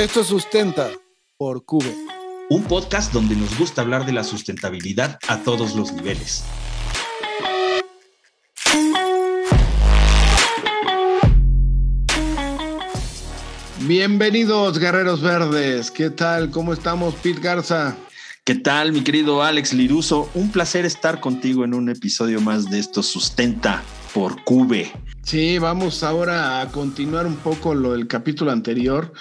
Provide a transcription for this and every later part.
Esto sustenta por Cube. Un podcast donde nos gusta hablar de la sustentabilidad a todos los niveles. Bienvenidos, guerreros verdes. ¿Qué tal? ¿Cómo estamos, Pete Garza? ¿Qué tal, mi querido Alex Liruso? Un placer estar contigo en un episodio más de esto Sustenta por Cube. Sí, vamos ahora a continuar un poco lo del capítulo anterior,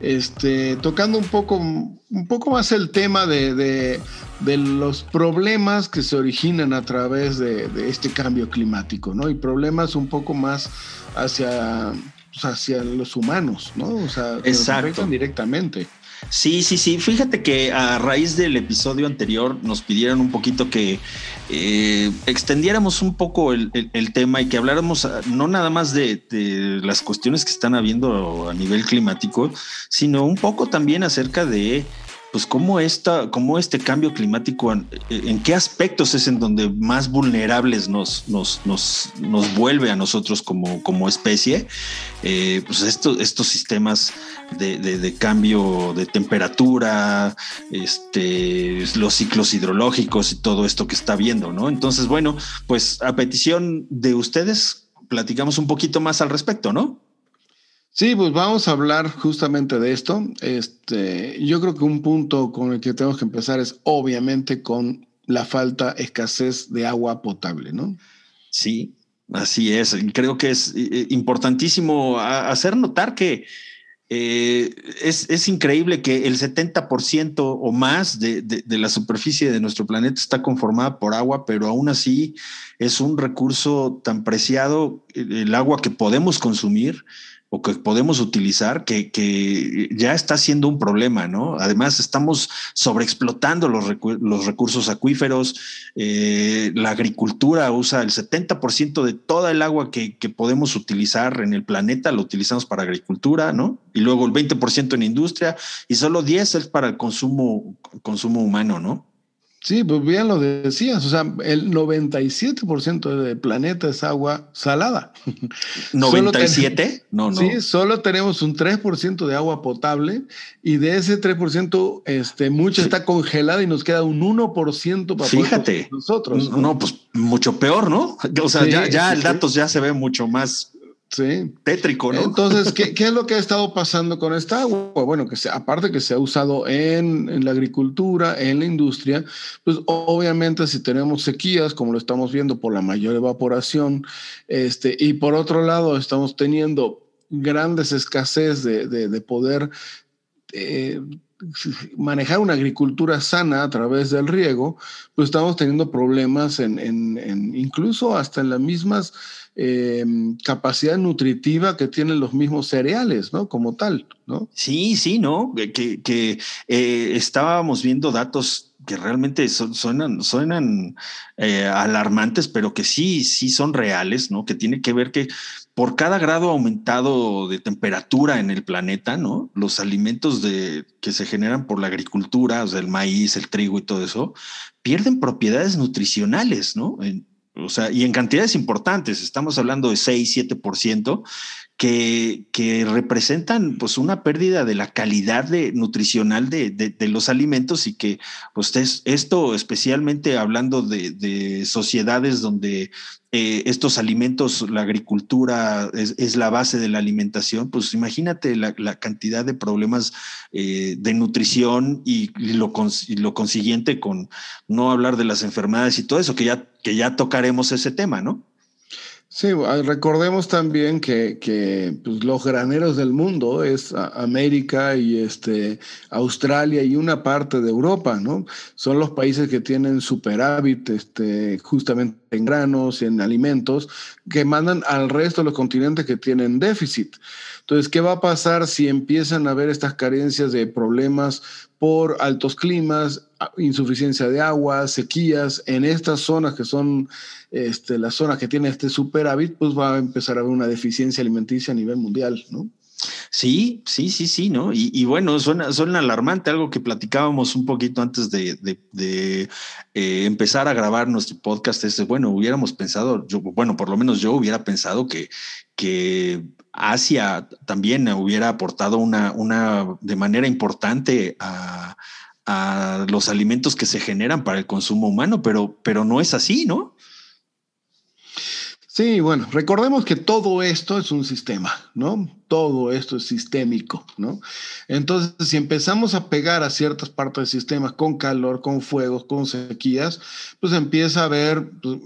este, tocando un poco, un poco más el tema de, los problemas que se originan a través de, este cambio climático, ¿no? Y problemas un poco más hacia, pues, hacia los humanos, ¿no? O sea, que nos afectan directamente. Sí, sí, sí. Fíjate que a raíz del episodio anterior nos pidieron un poquito que eh, extendiéramos un poco el, tema y que habláramos ah, no nada más de, las cuestiones que están habiendo a nivel climático, sino un poco también acerca de pues cómo, esta, cómo este cambio climático, en, qué aspectos es en donde más vulnerables nos, nos, nos, nos vuelve a nosotros como, como especie, eh, pues estos, estos sistemas de, de, cambio de temperatura, este, los ciclos hidrológicos y todo esto que está viendo, ¿no? Entonces, bueno, pues a petición de ustedes, platicamos un poquito más al respecto, ¿no? Sí, pues vamos a hablar justamente de esto. Este, yo creo que un punto con el que tenemos que empezar es obviamente con la falta, escasez de agua potable, ¿no? Sí, así es. Creo que es eh, importantísimo hacer notar que eh, es, increíble que el 70% o más de, de, la superficie de nuestro planeta está conformada por agua, pero aún así es un recurso tan preciado, el agua que podemos consumir, o que podemos utilizar que, ya está siendo un problema, ¿no? Además, estamos sobreexplotando los, los recursos acuíferos, eh, la agricultura usa el 70% de toda el agua que, podemos utilizar en el planeta, lo utilizamos para agricultura, ¿no? Y luego el 20% en industria y solo 10 es para el consumo, consumo humano, ¿no? Sí, pues bien lo decías, o sea, el 97% del planeta es agua salada. ¿97? no, no. Sí, solo tenemos un 3% de agua potable y de ese 3%, este, mucha está congelada y nos queda un 1% para Fíjate, nosotros. ¿no? pues mucho peor, ¿no? O sea, ya, ya el dato ya se ve mucho más Sí. Tétrico, ¿no? Entonces, ¿qué, es lo que ha estado pasando con esta agua? Bueno, que se, aparte que se ha usado en, la agricultura, en la industria, pues obviamente si tenemos sequías, como lo estamos viendo por la mayor evaporación, este, y por otro lado estamos teniendo grandes escasez de, poder eh, manejar una agricultura sana a través del riego, pues estamos teniendo problemas en, en incluso hasta en las mismas eh, capacidad nutritiva que tienen los mismos cereales, ¿no? Como tal, ¿no? Sí, sí, ¿no? Que, que eh, estábamos viendo datos que realmente suenan, eh, alarmantes, pero que sí, sí son reales, ¿no? Que tiene que ver que por cada grado aumentado de temperatura en el planeta, ¿no? Los alimentos de, que se generan por la agricultura, o sea, el maíz, el trigo y todo eso, pierden propiedades nutricionales, ¿no? o sea, y en cantidades importantes, estamos hablando de 6, 7%, que, representan pues una pérdida de la calidad de, nutricional de, de, los alimentos y que pues esto especialmente hablando de, de sociedades donde eh, estos alimentos, la agricultura es, la base de la alimentación, pues imagínate la, cantidad de problemas eh, de nutrición y lo, lo, consiguiente con no hablar de las enfermedades y todo eso, que ya, que ya tocaremos ese tema, ¿no? Sí, recordemos también que, que pues, los graneros del mundo es América y este, Australia y una parte de Europa, ¿no? Son los países que tienen superávit este, justamente en granos en alimentos que mandan al resto de los continentes que tienen déficit. Entonces, ¿qué va a pasar si empiezan a haber estas carencias de problemas por altos climas, insuficiencia de agua, sequías en estas zonas que son este, las zonas que tienen este superávit, pues va a empezar a haber una deficiencia alimenticia a nivel mundial, ¿no? Sí, sí, sí, sí, ¿no? Y, bueno, suena, suena alarmante, algo que platicábamos un poquito antes de, eh, empezar a grabar nuestro podcast. Es, bueno, hubiéramos pensado, yo, bueno, por lo menos yo hubiera pensado que, que Asia también hubiera aportado una, una de manera importante a, los alimentos que se generan para el consumo humano, pero, pero no es así, ¿no? Sí, bueno, recordemos que todo esto es un sistema, ¿no? Todo esto es sistémico, ¿no? Entonces, si empezamos a pegar a ciertas partes del sistema con calor, con fuegos, con sequías, pues empieza a haber pues,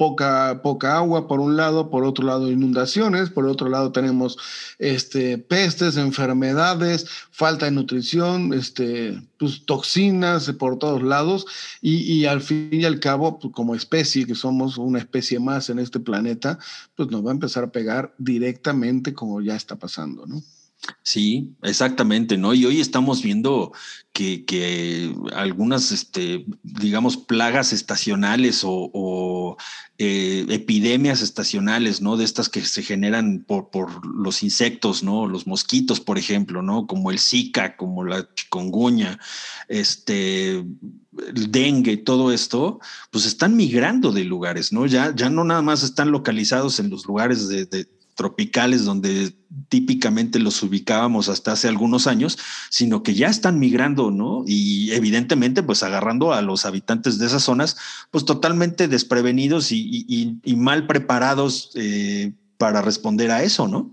poca, poca agua por un lado, por otro lado inundaciones, por otro lado tenemos este, pestes, enfermedades, falta de nutrición, este, pues, toxinas por todos lados y, y al fin y al cabo, pues, como especie, que somos una especie más en este planeta, pues nos va a empezar a pegar directamente como ya está pasando, ¿no? Sí, exactamente, ¿no? Y hoy estamos viendo que, algunas, este, digamos, plagas estacionales o, eh, epidemias estacionales, ¿no? De estas que se generan por, por, los insectos, ¿no? Los mosquitos, por ejemplo, ¿no? Como el Zika, como la chikungunya, este, el dengue, todo esto, pues están migrando de lugares, ¿no? Ya, ya no nada más están localizados en los lugares de tropicales donde típicamente los ubicábamos hasta hace algunos años, sino que ya están migrando, ¿no? Y evidentemente, pues agarrando a los habitantes de esas zonas, pues totalmente desprevenidos y, mal preparados eh, para responder a eso, ¿no?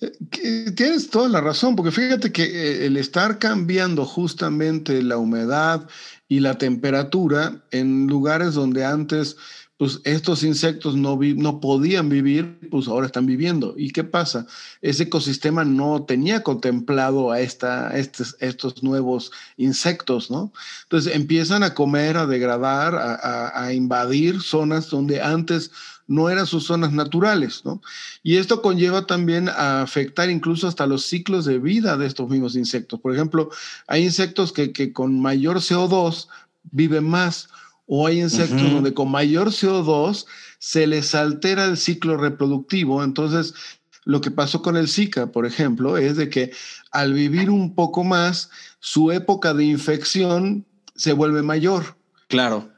Eh, tienes toda la razón, porque fíjate que eh, el estar cambiando justamente la humedad y la temperatura en lugares donde antes pues estos insectos no, no podían vivir, pues ahora están viviendo. ¿Y qué pasa? Ese ecosistema no tenía contemplado a, esta, estos, estos nuevos insectos, ¿no? Entonces empiezan a comer, a degradar, a, invadir zonas donde antes no eran sus zonas naturales, ¿no? Y esto conlleva también a afectar incluso hasta los ciclos de vida de estos mismos insectos. Por ejemplo, hay insectos que, que con mayor CO2 viven más o hay insectos donde con mayor CO2 se les altera el ciclo reproductivo. Entonces, lo que pasó con el Zika, por ejemplo, es de que al vivir un poco más, su época de infección se vuelve mayor. Claro.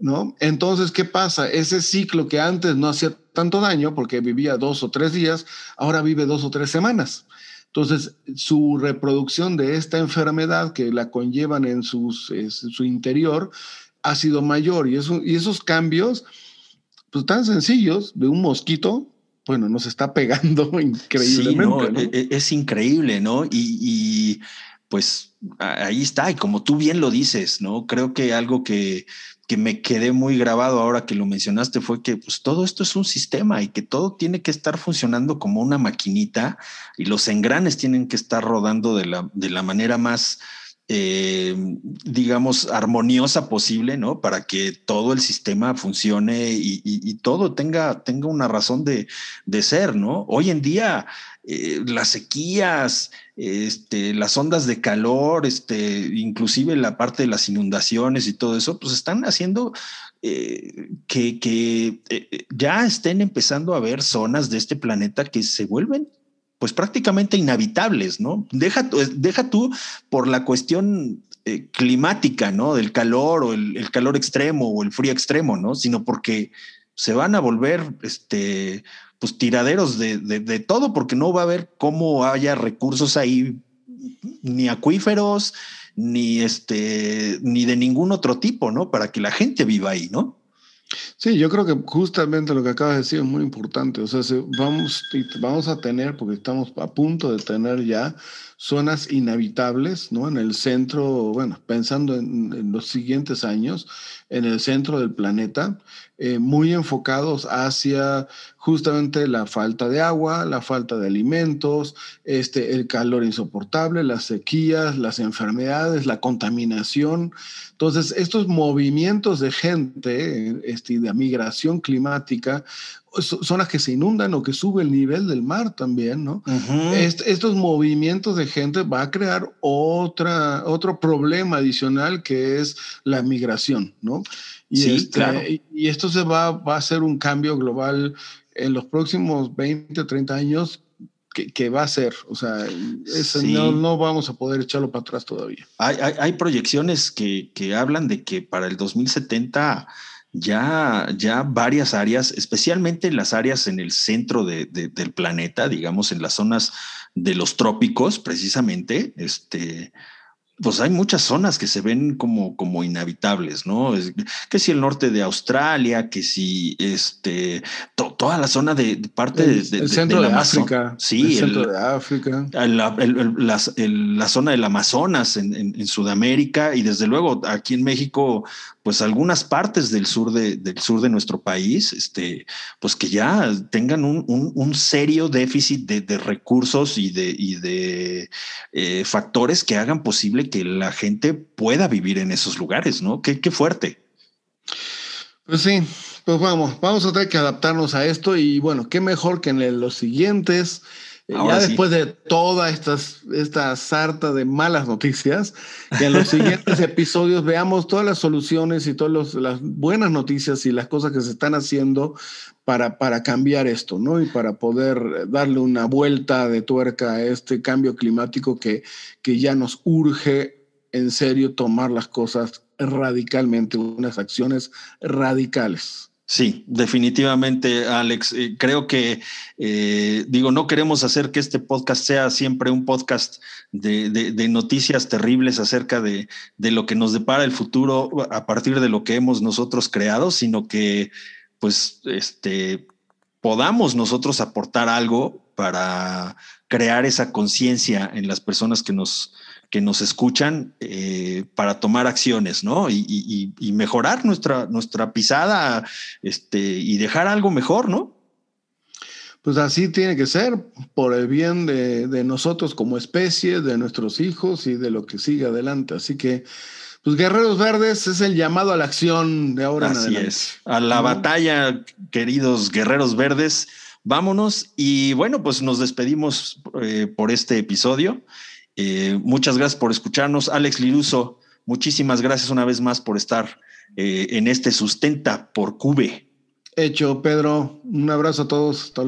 ¿No? Entonces, ¿qué pasa? Ese ciclo que antes no hacía tanto daño porque vivía dos o tres días, ahora vive dos o tres semanas. Entonces, su reproducción de esta enfermedad que la conllevan en, sus, en su interior ha sido mayor y, eso, y esos cambios, pues tan sencillos, de un mosquito, bueno, nos está pegando increíblemente. Sí, e, e, Es, increíble, ¿no? Y, y, pues ahí está, y como tú bien lo dices, ¿no? Creo que algo que, que me quedé muy grabado ahora que lo mencionaste fue que pues todo esto es un sistema y que todo tiene que estar funcionando como una maquinita y los engranes tienen que estar rodando de la, de la manera más eh, digamos, armoniosa posible, ¿no? Para que todo el sistema funcione y, todo tenga, tenga una razón de, ser, ¿no? Hoy en día, eh, las sequías, este, las ondas de calor, este, inclusive la parte de las inundaciones y todo eso, pues están haciendo eh, que, que ya estén empezando a haber zonas de este planeta que se vuelven pues prácticamente inhabitables, ¿no? Deja, deja tú por la cuestión eh, climática, ¿no? Del calor o el, calor extremo o el frío extremo, ¿no? Sino porque se van a volver, este, pues tiraderos de, de, todo, porque no va a haber cómo haya recursos ahí, ni acuíferos, ni este, ni de ningún otro tipo, ¿no? Para que la gente viva ahí, ¿no? Sí, yo creo que justamente lo que acabas de decir es muy importante. O sea, vamos, vamos a tener, porque estamos a punto de tener ya zonas inhabitables, ¿no? En el centro, bueno, pensando en, los siguientes años, en el centro del planeta, eh, muy enfocados hacia justamente la falta de agua, la falta de alimentos, este, el calor insoportable, las sequías, las enfermedades, la contaminación. Entonces, estos movimientos de gente, este, de migración climática, son las que se inundan o que sube el nivel del mar también, ¿no? estos movimientos de gente va a crear otra, otro problema adicional que es la migración, ¿no? Y, sí, este, claro. y esto se va, va a hacer un cambio global en los próximos 20, 30 años que, va a ser. O sea, no, no, vamos a poder echarlo para atrás todavía. Hay, hay, hay proyecciones que, que, hablan de que para el 2070 ya, ya varias áreas, especialmente las áreas en el centro del planeta, digamos, en las zonas de los trópicos, precisamente, este, pues hay muchas zonas que se ven como, como inhabitables, ¿no? que si el norte de Australia, que si este, toda la zona de, parte el, de, centro de, África. Sí, el centro de África. La, zona del Amazonas en, en, Sudamérica y desde luego aquí en México, pues algunas partes del sur de, del sur de nuestro país, este, pues que ya tengan un, un, serio déficit de, recursos y de, y de eh, factores que hagan posible que la gente pueda vivir en esos lugares, ¿no? Qué, qué fuerte. Pues sí, pues vamos, vamos a tener que adaptarnos a esto y bueno, qué mejor que en los siguientes ya después de toda estas, esta sarta de malas noticias, que en los siguientes episodios veamos todas las soluciones y todas las buenas noticias y las cosas que se están haciendo para, para cambiar esto, ¿no? Y para poder darle una vuelta de tuerca a este cambio climático que, que ya nos urge en serio tomar las cosas radicalmente, unas acciones radicales. Sí, definitivamente, Alex. Eh, creo que, eh, digo, no queremos hacer que este podcast sea siempre un podcast de, noticias terribles acerca de, lo que nos depara el futuro a partir de lo que hemos nosotros creado, sino que, pues, este, podamos nosotros aportar algo para crear esa conciencia en las personas que nos, que nos escuchan eh, para tomar acciones, ¿no? Y, mejorar nuestra, nuestra pisada este, y dejar algo mejor, ¿no? Pues así tiene que ser, por el bien de, nosotros como especie, de nuestros hijos y de lo que sigue adelante. Así que, pues Guerreros Verdes es el llamado a la acción de ahora en adelante. es, a la batalla, queridos Guerreros Verdes. Vámonos y bueno, pues nos despedimos eh, por este episodio. Eh, muchas gracias por escucharnos. Alex Liruso, muchísimas gracias una vez más por estar eh, en este Sustenta por Cube. Hecho, Pedro. Un abrazo a todos. Hasta.